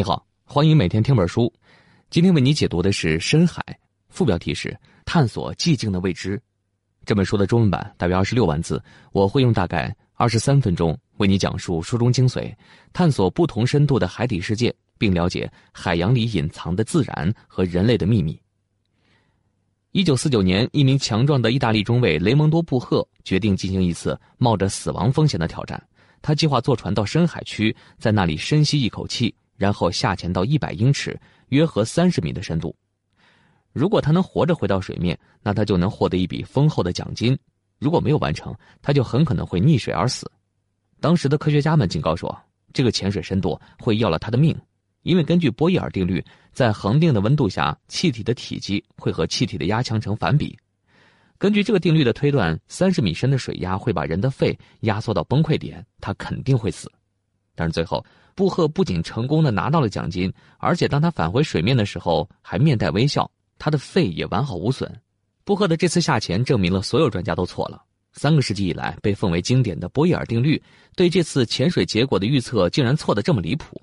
你好，欢迎每天听本书。今天为你解读的是《深海》，副标题是“探索寂静的未知”。这本书的中文版大约二十六万字，我会用大概二十三分钟为你讲述书中精髓，探索不同深度的海底世界，并了解海洋里隐藏的自然和人类的秘密。一九四九年，一名强壮的意大利中尉雷蒙多·布赫决定进行一次冒着死亡风险的挑战。他计划坐船到深海区，在那里深吸一口气，然后下潜到一百英尺（约合三十米）的深度。如果他能活着回到水面，那他就能获得一笔丰厚的奖金；如果没有完成，他就很可能会溺水而死。当时的科学家们警告说，这个潜水深度会要了他的命，因为根据波义尔定律，在恒定的温度下，气体的体积会和气体的压强成反比。根据这个定律的推断，三十米深的水压会把人的肺压缩到崩溃点，他肯定会死。但是最后，布赫不仅成功的拿到了奖金，而且当他返回水面的时候还面带微笑，他的肺也完好无损。布赫的这次下潜证明了所有专家都错了。三个世纪以来被奉为经典的波伊尔定律，对这次潜水结果的预测竟然错得这么离谱。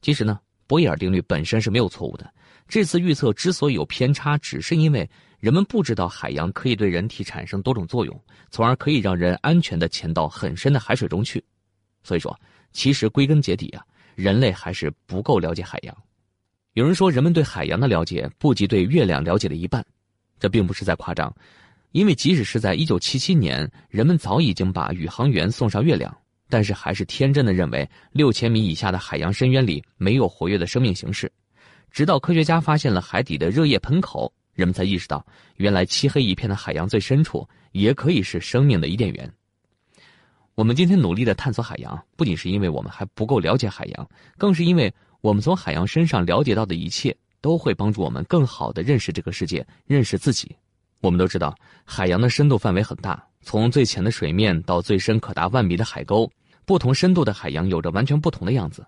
其实呢，波伊尔定律本身是没有错误的。这次预测之所以有偏差，只是因为。人们不知道海洋可以对人体产生多种作用，从而可以让人安全的潜到很深的海水中去。所以说，其实归根结底啊，人类还是不够了解海洋。有人说，人们对海洋的了解不及对月亮了解的一半，这并不是在夸张，因为即使是在一九七七年，人们早已经把宇航员送上月亮，但是还是天真的认为六千米以下的海洋深渊里没有活跃的生命形式，直到科学家发现了海底的热液喷口。人们才意识到，原来漆黑一片的海洋最深处也可以是生命的伊甸园。我们今天努力的探索海洋，不仅是因为我们还不够了解海洋，更是因为我们从海洋身上了解到的一切，都会帮助我们更好的认识这个世界，认识自己。我们都知道，海洋的深度范围很大，从最浅的水面到最深可达万米的海沟，不同深度的海洋有着完全不同的样子。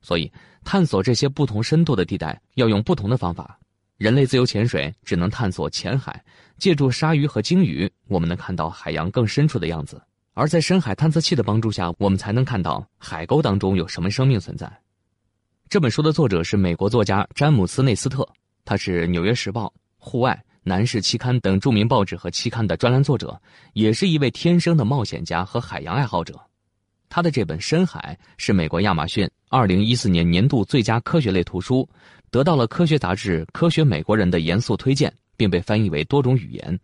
所以，探索这些不同深度的地带，要用不同的方法。人类自由潜水只能探索浅海，借助鲨鱼和鲸鱼，我们能看到海洋更深处的样子；而在深海探测器的帮助下，我们才能看到海沟当中有什么生命存在。这本书的作者是美国作家詹姆斯·内斯特，他是《纽约时报》、《户外》、《男士期刊》等著名报纸和期刊的专栏作者，也是一位天生的冒险家和海洋爱好者。他的这本《深海》是美国亚马逊2014年年度最佳科学类图书。得到了科学杂志《科学美国人》的严肃推荐，并被翻译为多种语言。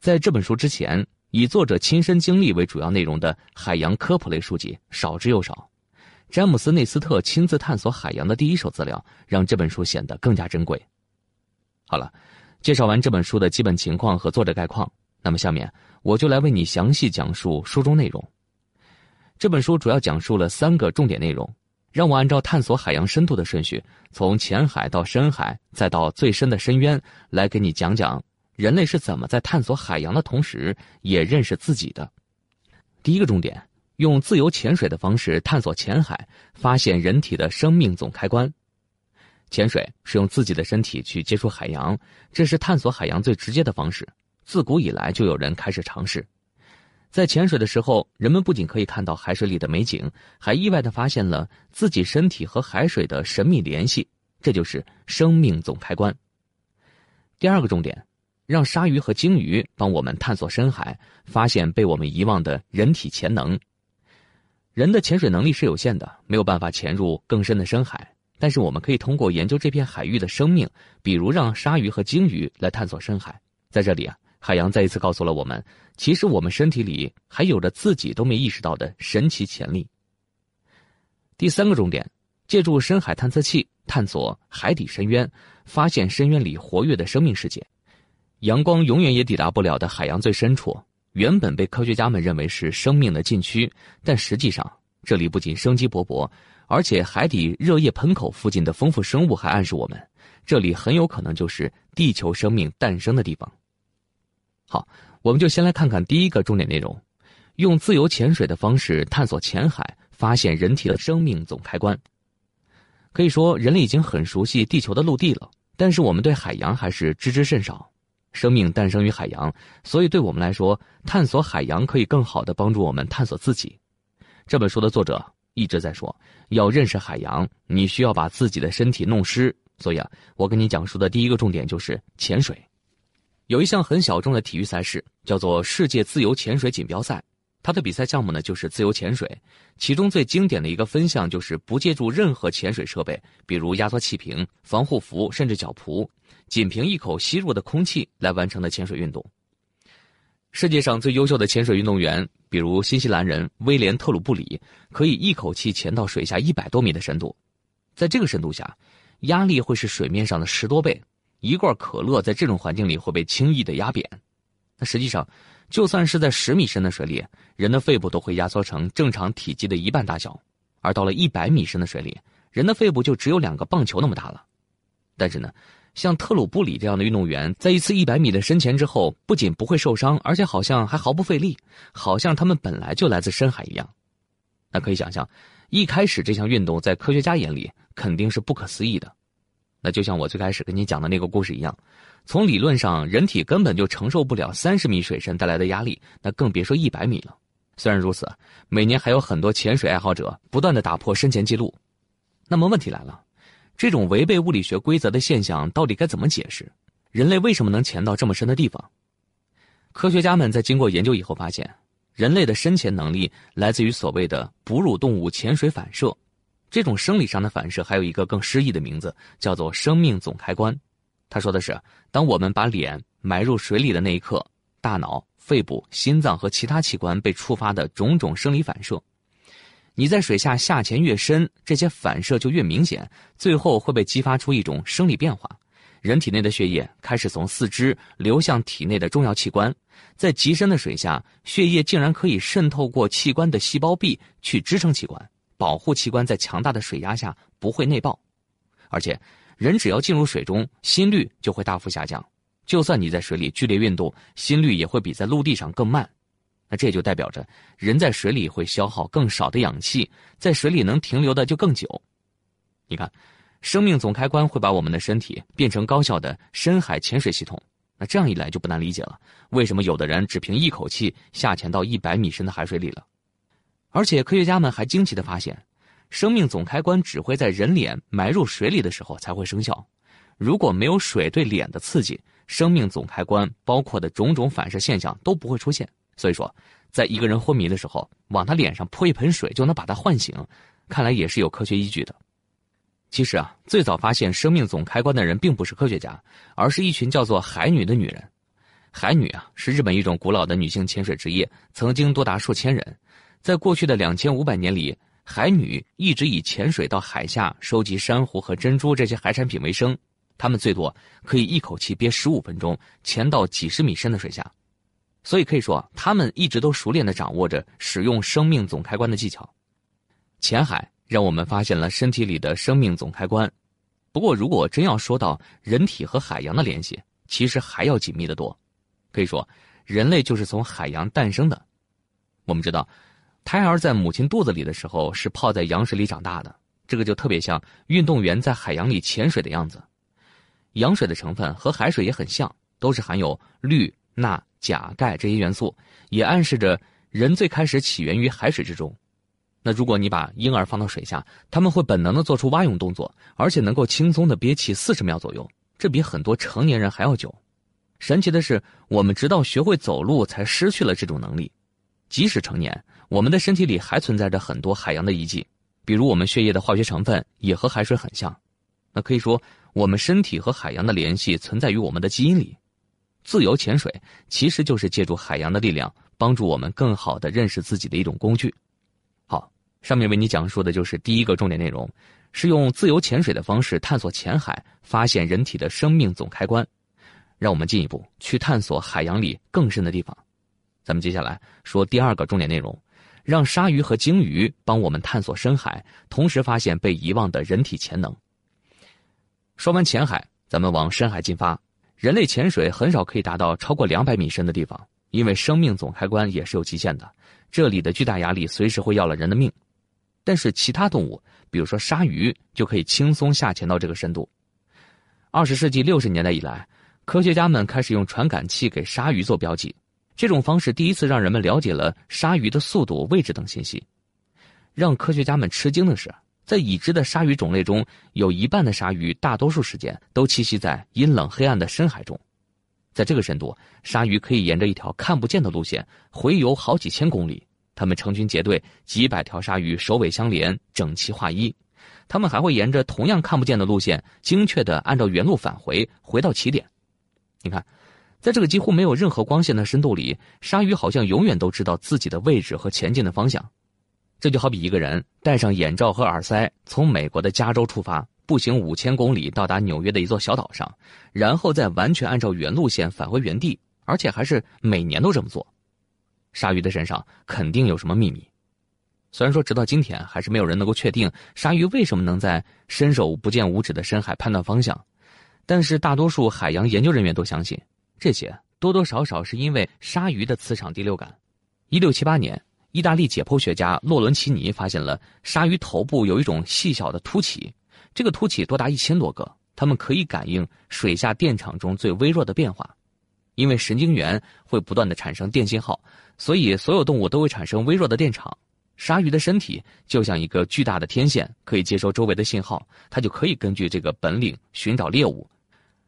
在这本书之前，以作者亲身经历为主要内容的海洋科普类书籍少之又少。詹姆斯·内斯特亲自探索海洋的第一手资料，让这本书显得更加珍贵。好了，介绍完这本书的基本情况和作者概况，那么下面我就来为你详细讲述书中内容。这本书主要讲述了三个重点内容。让我按照探索海洋深度的顺序，从浅海到深海，再到最深的深渊，来给你讲讲人类是怎么在探索海洋的同时，也认识自己的。第一个重点，用自由潜水的方式探索浅海，发现人体的生命总开关。潜水是用自己的身体去接触海洋，这是探索海洋最直接的方式。自古以来就有人开始尝试。在潜水的时候，人们不仅可以看到海水里的美景，还意外的发现了自己身体和海水的神秘联系，这就是生命总开关。第二个重点，让鲨鱼和鲸鱼帮我们探索深海，发现被我们遗忘的人体潜能。人的潜水能力是有限的，没有办法潜入更深的深海，但是我们可以通过研究这片海域的生命，比如让鲨鱼和鲸鱼来探索深海。在这里啊。海洋再一次告诉了我们，其实我们身体里还有着自己都没意识到的神奇潜力。第三个重点，借助深海探测器探索海底深渊，发现深渊里活跃的生命世界。阳光永远也抵达不了的海洋最深处，原本被科学家们认为是生命的禁区，但实际上这里不仅生机勃勃，而且海底热液喷口附近的丰富生物还暗示我们，这里很有可能就是地球生命诞生的地方。好，我们就先来看看第一个重点内容：用自由潜水的方式探索浅海，发现人体的生命总开关。可以说，人类已经很熟悉地球的陆地了，但是我们对海洋还是知之甚少。生命诞生于海洋，所以对我们来说，探索海洋可以更好的帮助我们探索自己。这本书的作者一直在说，要认识海洋，你需要把自己的身体弄湿。所以啊，我跟你讲述的第一个重点就是潜水。有一项很小众的体育赛事，叫做世界自由潜水锦标赛。它的比赛项目呢，就是自由潜水。其中最经典的一个分项就是不借助任何潜水设备，比如压缩气瓶、防护服，甚至脚蹼，仅凭一口吸入的空气来完成的潜水运动。世界上最优秀的潜水运动员，比如新西兰人威廉·特鲁布里，可以一口气潜到水下一百多米的深度。在这个深度下，压力会是水面上的十多倍。一罐可乐在这种环境里会被轻易的压扁，那实际上，就算是在十米深的水里，人的肺部都会压缩成正常体积的一半大小，而到了一百米深的水里，人的肺部就只有两个棒球那么大了。但是呢，像特鲁布里这样的运动员，在一次一百米的深潜之后，不仅不会受伤，而且好像还毫不费力，好像他们本来就来自深海一样。那可以想象，一开始这项运动在科学家眼里肯定是不可思议的。那就像我最开始跟你讲的那个故事一样，从理论上，人体根本就承受不了三十米水深带来的压力，那更别说一百米了。虽然如此，每年还有很多潜水爱好者不断的打破深潜记录。那么问题来了，这种违背物理学规则的现象到底该怎么解释？人类为什么能潜到这么深的地方？科学家们在经过研究以后发现，人类的深潜能力来自于所谓的哺乳动物潜水反射。这种生理上的反射还有一个更诗意的名字，叫做生命总开关。他说的是，当我们把脸埋入水里的那一刻，大脑、肺部、心脏和其他器官被触发的种种生理反射。你在水下下潜越深，这些反射就越明显，最后会被激发出一种生理变化。人体内的血液开始从四肢流向体内的重要器官，在极深的水下，血液竟然可以渗透过器官的细胞壁去支撑器官。保护器官在强大的水压下不会内爆，而且人只要进入水中，心率就会大幅下降。就算你在水里剧烈运动，心率也会比在陆地上更慢。那这就代表着人在水里会消耗更少的氧气，在水里能停留的就更久。你看，生命总开关会把我们的身体变成高效的深海潜水系统。那这样一来就不难理解了，为什么有的人只凭一口气下潜到一百米深的海水里了。而且科学家们还惊奇的发现，生命总开关只会在人脸埋入水里的时候才会生效。如果没有水对脸的刺激，生命总开关包括的种种反射现象都不会出现。所以说，在一个人昏迷的时候，往他脸上泼一盆水就能把他唤醒，看来也是有科学依据的。其实啊，最早发现生命总开关的人并不是科学家，而是一群叫做海女的女人。海女啊，是日本一种古老的女性潜水职业，曾经多达数千人。在过去的两千五百年里，海女一直以潜水到海下收集珊瑚和珍珠这些海产品为生。她们最多可以一口气憋十五分钟，潜到几十米深的水下。所以可以说，他们一直都熟练的掌握着使用生命总开关的技巧。浅海让我们发现了身体里的生命总开关。不过，如果真要说到人体和海洋的联系，其实还要紧密的多。可以说，人类就是从海洋诞生的。我们知道。胎儿在母亲肚子里的时候是泡在羊水里长大的，这个就特别像运动员在海洋里潜水的样子。羊水的成分和海水也很像，都是含有氯、钠、钾、钙这些元素，也暗示着人最开始起源于海水之中。那如果你把婴儿放到水下，他们会本能的做出蛙泳动作，而且能够轻松的憋气四十秒左右，这比很多成年人还要久。神奇的是，我们直到学会走路才失去了这种能力，即使成年。我们的身体里还存在着很多海洋的遗迹，比如我们血液的化学成分也和海水很像。那可以说，我们身体和海洋的联系存在于我们的基因里。自由潜水其实就是借助海洋的力量，帮助我们更好的认识自己的一种工具。好，上面为你讲述的就是第一个重点内容，是用自由潜水的方式探索浅海，发现人体的生命总开关。让我们进一步去探索海洋里更深的地方。咱们接下来说第二个重点内容。让鲨鱼和鲸鱼帮我们探索深海，同时发现被遗忘的人体潜能。说完浅海，咱们往深海进发。人类潜水很少可以达到超过两百米深的地方，因为生命总开关也是有极限的，这里的巨大压力随时会要了人的命。但是其他动物，比如说鲨鱼，就可以轻松下潜到这个深度。二十世纪六十年代以来，科学家们开始用传感器给鲨鱼做标记。这种方式第一次让人们了解了鲨鱼的速度、位置等信息。让科学家们吃惊的是，在已知的鲨鱼种类中，有一半的鲨鱼大多数时间都栖息在阴冷黑暗的深海中。在这个深度，鲨鱼可以沿着一条看不见的路线回游好几千公里。它们成群结队，几百条鲨鱼首尾相连，整齐划一。它们还会沿着同样看不见的路线，精确地按照原路返回，回到起点。你看，在这个几乎没有任何光线的深度里，鲨鱼好像永远都知道自己的位置和前进的方向。这就好比一个人戴上眼罩和耳塞，从美国的加州出发，步行五千公里到达纽约的一座小岛上，然后再完全按照原路线返回原地，而且还是每年都这么做。鲨鱼的身上肯定有什么秘密。虽然说直到今天还是没有人能够确定鲨鱼为什么能在伸手不见五指的深海判断方向，但是大多数海洋研究人员都相信，这些多多少少是因为鲨鱼的磁场第六感。一六七八年。意大利解剖学家洛伦齐尼发现了鲨鱼头部有一种细小的凸起，这个凸起多达一千多个，它们可以感应水下电场中最微弱的变化。因为神经元会不断的产生电信号，所以所有动物都会产生微弱的电场。鲨鱼的身体就像一个巨大的天线，可以接收周围的信号，它就可以根据这个本领寻找猎物。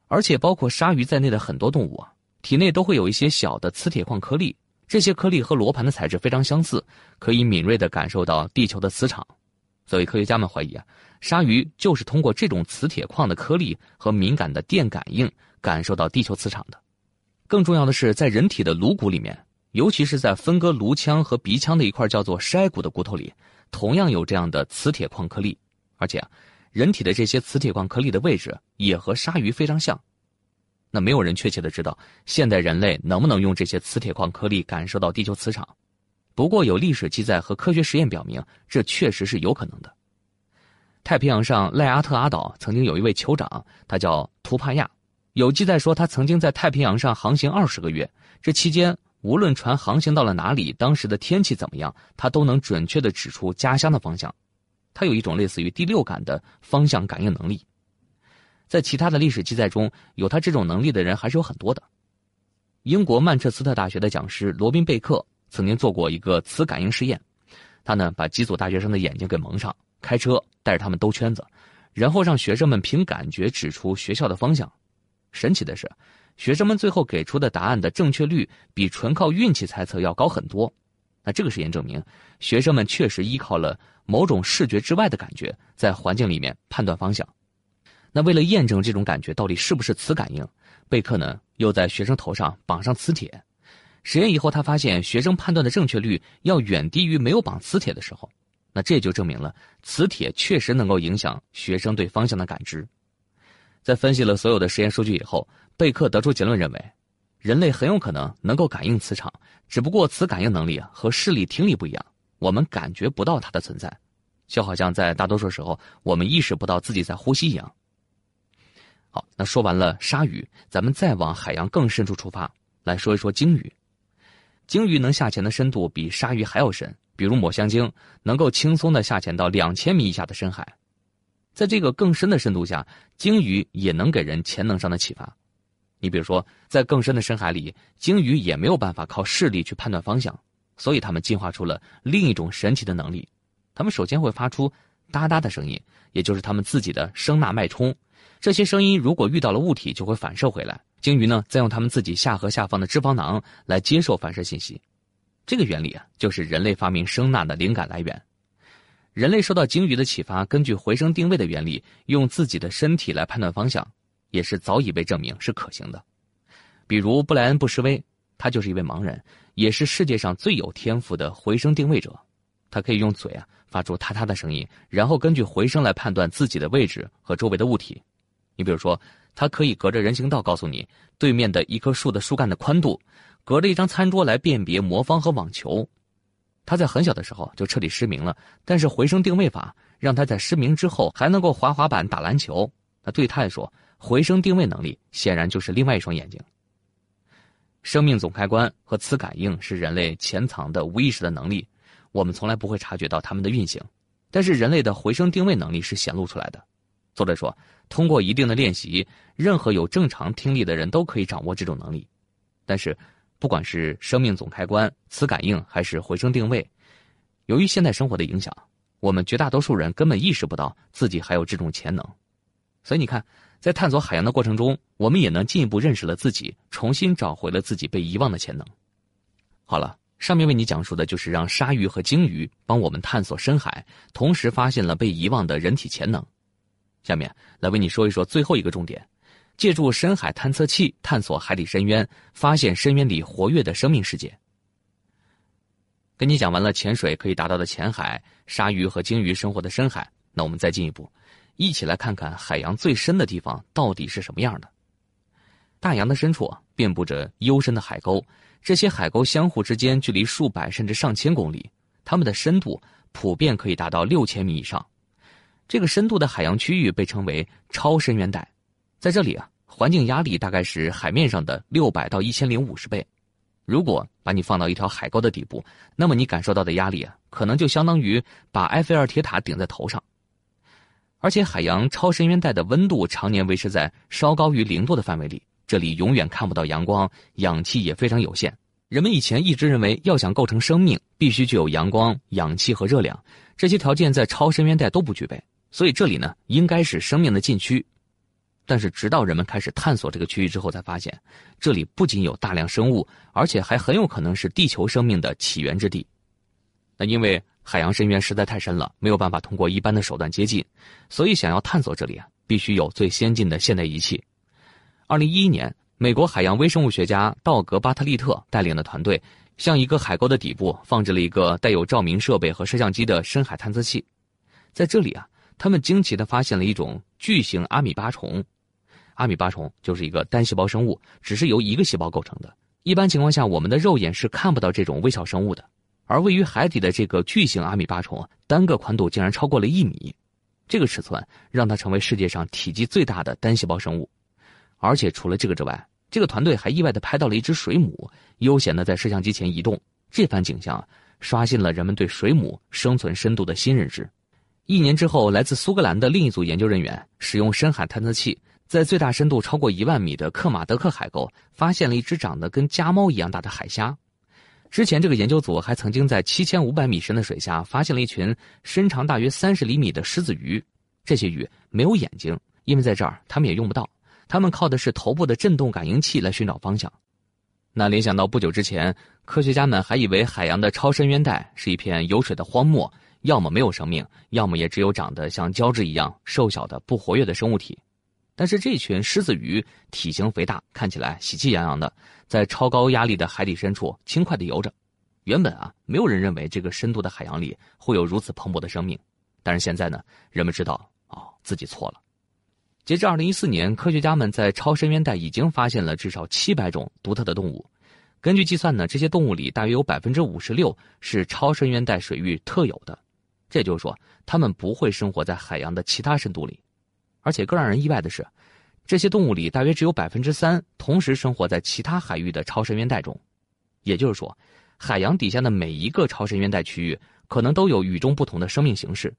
而且，包括鲨鱼在内的很多动物啊，体内都会有一些小的磁铁矿颗粒。这些颗粒和罗盘的材质非常相似，可以敏锐地感受到地球的磁场。所以科学家们怀疑啊，鲨鱼就是通过这种磁铁矿的颗粒和敏感的电感应感受到地球磁场的。更重要的是，在人体的颅骨里面，尤其是在分割颅腔和鼻腔的一块叫做筛骨的骨头里，同样有这样的磁铁矿颗粒。而且啊，人体的这些磁铁矿颗粒的位置也和鲨鱼非常像。那没有人确切的知道现代人类能不能用这些磁铁矿颗粒感受到地球磁场，不过有历史记载和科学实验表明，这确实是有可能的。太平洋上赖阿特阿岛曾经有一位酋长，他叫图帕亚，有记载说他曾经在太平洋上航行二十个月，这期间无论船航行到了哪里，当时的天气怎么样，他都能准确的指出家乡的方向。他有一种类似于第六感的方向感应能力。在其他的历史记载中，有他这种能力的人还是有很多的。英国曼彻斯特大学的讲师罗宾贝克曾经做过一个磁感应试验，他呢把几组大学生的眼睛给蒙上，开车带着他们兜圈子，然后让学生们凭感觉指出学校的方向。神奇的是，学生们最后给出的答案的正确率比纯靠运气猜测要高很多。那这个实验证明，学生们确实依靠了某种视觉之外的感觉，在环境里面判断方向。那为了验证这种感觉到底是不是磁感应，贝克呢又在学生头上绑上磁铁。实验以后，他发现学生判断的正确率要远低于没有绑磁铁的时候。那这就证明了磁铁确实能够影响学生对方向的感知。在分析了所有的实验数据以后，贝克得出结论认为，人类很有可能能够感应磁场，只不过磁感应能力和视力、听力不一样，我们感觉不到它的存在，就好像在大多数时候我们意识不到自己在呼吸一样。好，那说完了鲨鱼，咱们再往海洋更深处出发，来说一说鲸鱼。鲸鱼能下潜的深度比鲨鱼还要深，比如抹香鲸能够轻松的下潜到两千米以下的深海。在这个更深的深度下，鲸鱼也能给人潜能上的启发。你比如说，在更深的深海里，鲸鱼也没有办法靠视力去判断方向，所以它们进化出了另一种神奇的能力。它们首先会发出哒哒的声音，也就是它们自己的声呐脉冲。这些声音如果遇到了物体，就会反射回来。鲸鱼呢，再用它们自己下颌下方的脂肪囊来接受反射信息。这个原理啊，就是人类发明声呐的灵感来源。人类受到鲸鱼的启发，根据回声定位的原理，用自己的身体来判断方向，也是早已被证明是可行的。比如布莱恩·布什威，他就是一位盲人，也是世界上最有天赋的回声定位者。他可以用嘴啊发出嗒嗒的声音，然后根据回声来判断自己的位置和周围的物体。你比如说，它可以隔着人行道告诉你对面的一棵树的树干的宽度，隔着一张餐桌来辨别魔方和网球。他在很小的时候就彻底失明了，但是回声定位法让他在失明之后还能够滑滑板、打篮球。那对他来说，回声定位能力显然就是另外一双眼睛。生命总开关和磁感应是人类潜藏的无意识的能力，我们从来不会察觉到它们的运行，但是人类的回声定位能力是显露出来的。作者说。通过一定的练习，任何有正常听力的人都可以掌握这种能力。但是，不管是生命总开关、磁感应还是回声定位，由于现代生活的影响，我们绝大多数人根本意识不到自己还有这种潜能。所以你看，在探索海洋的过程中，我们也能进一步认识了自己，重新找回了自己被遗忘的潜能。好了，上面为你讲述的就是让鲨鱼和鲸鱼帮我们探索深海，同时发现了被遗忘的人体潜能。下面来为你说一说最后一个重点：借助深海探测器探索海底深渊，发现深渊里活跃的生命世界。跟你讲完了潜水可以达到的浅海，鲨鱼和鲸鱼生活的深海，那我们再进一步。一起来看看海洋最深的地方到底是什么样的。大洋的深处遍布着幽深的海沟，这些海沟相互之间距离数百甚至上千公里，它们的深度普遍可以达到六千米以上。这个深度的海洋区域被称为超深渊带，在这里啊，环境压力大概是海面上的六百到一千零五十倍。如果把你放到一条海沟的底部，那么你感受到的压力啊，可能就相当于把埃菲尔铁塔顶在头上。而且，海洋超深渊带的温度常年维持在稍高于零度的范围里，这里永远看不到阳光，氧气也非常有限。人们以前一直认为，要想构成生命，必须具有阳光、氧气和热量，这些条件在超深渊带都不具备，所以这里呢应该是生命的禁区。但是，直到人们开始探索这个区域之后，才发现这里不仅有大量生物，而且还很有可能是地球生命的起源之地。那因为。海洋深渊实在太深了，没有办法通过一般的手段接近，所以想要探索这里啊，必须有最先进的现代仪器。二零一一年，美国海洋微生物学家道格·巴特利特带领的团队，向一个海沟的底部放置了一个带有照明设备和摄像机的深海探测器。在这里啊，他们惊奇地发现了一种巨型阿米巴虫。阿米巴虫就是一个单细胞生物，只是由一个细胞构成的。一般情况下，我们的肉眼是看不到这种微小生物的。而位于海底的这个巨型阿米巴虫，单个宽度竟然超过了一米，这个尺寸让它成为世界上体积最大的单细胞生物。而且除了这个之外，这个团队还意外地拍到了一只水母，悠闲地在摄像机前移动。这番景象刷新了人们对水母生存深度的新认知。一年之后，来自苏格兰的另一组研究人员使用深海探测器，在最大深度超过一万米的克马德克海沟，发现了一只长得跟家猫一样大的海虾。之前，这个研究组还曾经在七千五百米深的水下发现了一群身长大约三十厘米的狮子鱼。这些鱼没有眼睛，因为在这儿它们也用不到，它们靠的是头部的震动感应器来寻找方向。那联想到不久之前，科学家们还以为海洋的超深渊带是一片有水的荒漠，要么没有生命，要么也只有长得像胶质一样瘦小的不活跃的生物体。但是这群狮子鱼体型肥大，看起来喜气洋洋的，在超高压力的海底深处轻快地游着。原本啊，没有人认为这个深度的海洋里会有如此蓬勃的生命。但是现在呢，人们知道哦，自己错了。截至二零一四年，科学家们在超深渊带已经发现了至少七百种独特的动物。根据计算呢，这些动物里大约有百分之五十六是超深渊带水域特有的。这就是说，它们不会生活在海洋的其他深度里。而且更让人意外的是，这些动物里大约只有百分之三同时生活在其他海域的超深渊带中。也就是说，海洋底下的每一个超深渊带区域可能都有与众不同的生命形式。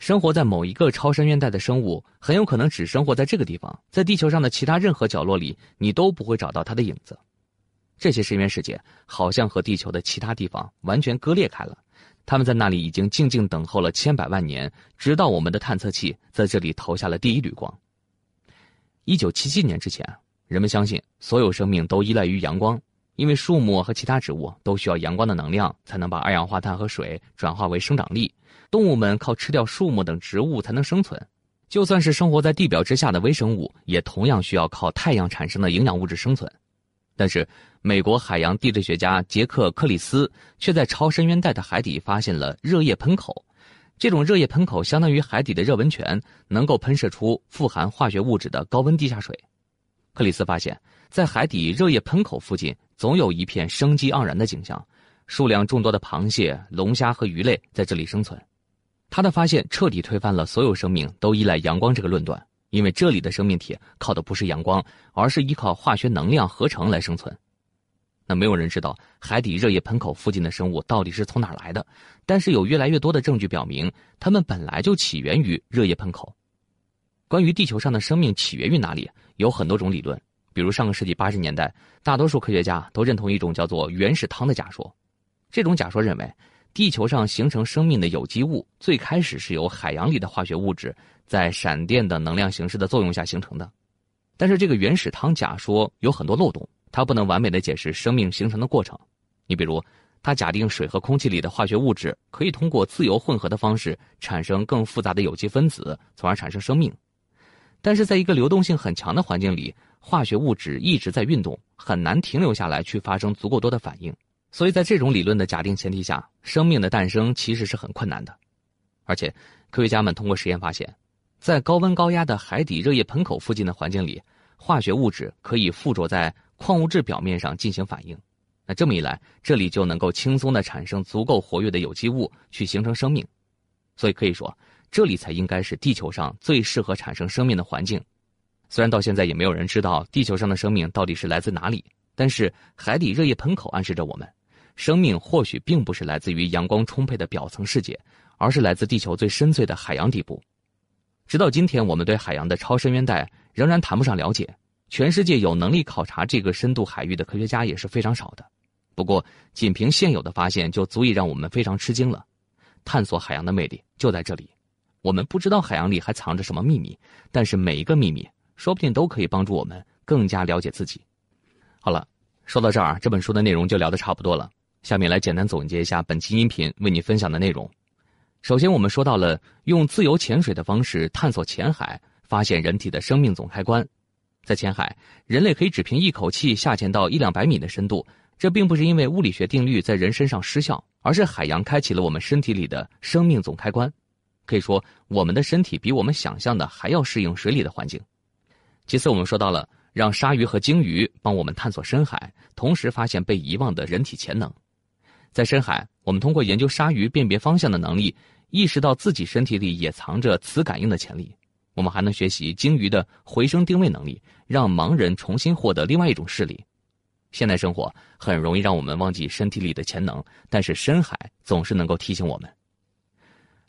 生活在某一个超深渊带的生物很有可能只生活在这个地方，在地球上的其他任何角落里你都不会找到它的影子。这些深渊世界好像和地球的其他地方完全割裂开了。他们在那里已经静静等候了千百万年，直到我们的探测器在这里投下了第一缕光。一九七七年之前，人们相信所有生命都依赖于阳光，因为树木和其他植物都需要阳光的能量才能把二氧化碳和水转化为生长力。动物们靠吃掉树木等植物才能生存，就算是生活在地表之下的微生物，也同样需要靠太阳产生的营养物质生存。但是，美国海洋地质学家杰克·克里斯却在超深渊带的海底发现了热液喷口。这种热液喷口相当于海底的热温泉，能够喷射出富含化学物质的高温地下水。克里斯发现，在海底热液喷口附近，总有一片生机盎然的景象，数量众多的螃蟹、龙虾和鱼类在这里生存。他的发现彻底推翻了所有生命都依赖阳光这个论断。因为这里的生命体靠的不是阳光，而是依靠化学能量合成来生存。那没有人知道海底热液喷口附近的生物到底是从哪来的，但是有越来越多的证据表明，它们本来就起源于热液喷口。关于地球上的生命起源于哪里，有很多种理论。比如上个世纪八十年代，大多数科学家都认同一种叫做“原始汤”的假说。这种假说认为，地球上形成生命的有机物，最开始是由海洋里的化学物质在闪电的能量形式的作用下形成的。但是这个原始汤假说有很多漏洞，它不能完美的解释生命形成的过程。你比如，它假定水和空气里的化学物质可以通过自由混合的方式产生更复杂的有机分子，从而产生生命。但是在一个流动性很强的环境里，化学物质一直在运动，很难停留下来去发生足够多的反应。所以在这种理论的假定前提下，生命的诞生其实是很困难的。而且，科学家们通过实验发现，在高温高压的海底热液盆口附近的环境里，化学物质可以附着在矿物质表面上进行反应。那这么一来，这里就能够轻松的产生足够活跃的有机物去形成生命。所以可以说。这里才应该是地球上最适合产生生命的环境。虽然到现在也没有人知道地球上的生命到底是来自哪里，但是海底热液盆口暗示着我们，生命或许并不是来自于阳光充沛的表层世界，而是来自地球最深邃的海洋底部。直到今天，我们对海洋的超深渊带仍然谈不上了解，全世界有能力考察这个深度海域的科学家也是非常少的。不过，仅凭现有的发现就足以让我们非常吃惊了。探索海洋的魅力就在这里。我们不知道海洋里还藏着什么秘密，但是每一个秘密说不定都可以帮助我们更加了解自己。好了，说到这儿，这本书的内容就聊得差不多了。下面来简单总结一下本期音频为你分享的内容。首先，我们说到了用自由潜水的方式探索浅海，发现人体的生命总开关。在浅海，人类可以只凭一口气下潜到一两百米的深度，这并不是因为物理学定律在人身上失效，而是海洋开启了我们身体里的生命总开关。可以说，我们的身体比我们想象的还要适应水里的环境。其次，我们说到了让鲨鱼和鲸鱼帮我们探索深海，同时发现被遗忘的人体潜能。在深海，我们通过研究鲨鱼辨别方向的能力，意识到自己身体里也藏着磁感应的潜力。我们还能学习鲸鱼的回声定位能力，让盲人重新获得另外一种视力。现代生活很容易让我们忘记身体里的潜能，但是深海总是能够提醒我们。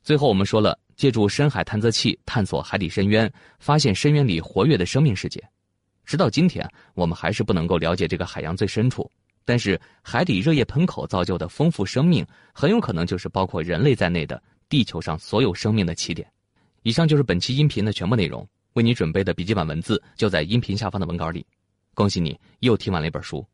最后，我们说了，借助深海探测器探索海底深渊，发现深渊里活跃的生命世界。直到今天，我们还是不能够了解这个海洋最深处。但是，海底热液喷口造就的丰富生命，很有可能就是包括人类在内的地球上所有生命的起点。以上就是本期音频的全部内容。为你准备的笔记本文字就在音频下方的文稿里。恭喜你又听完了一本书。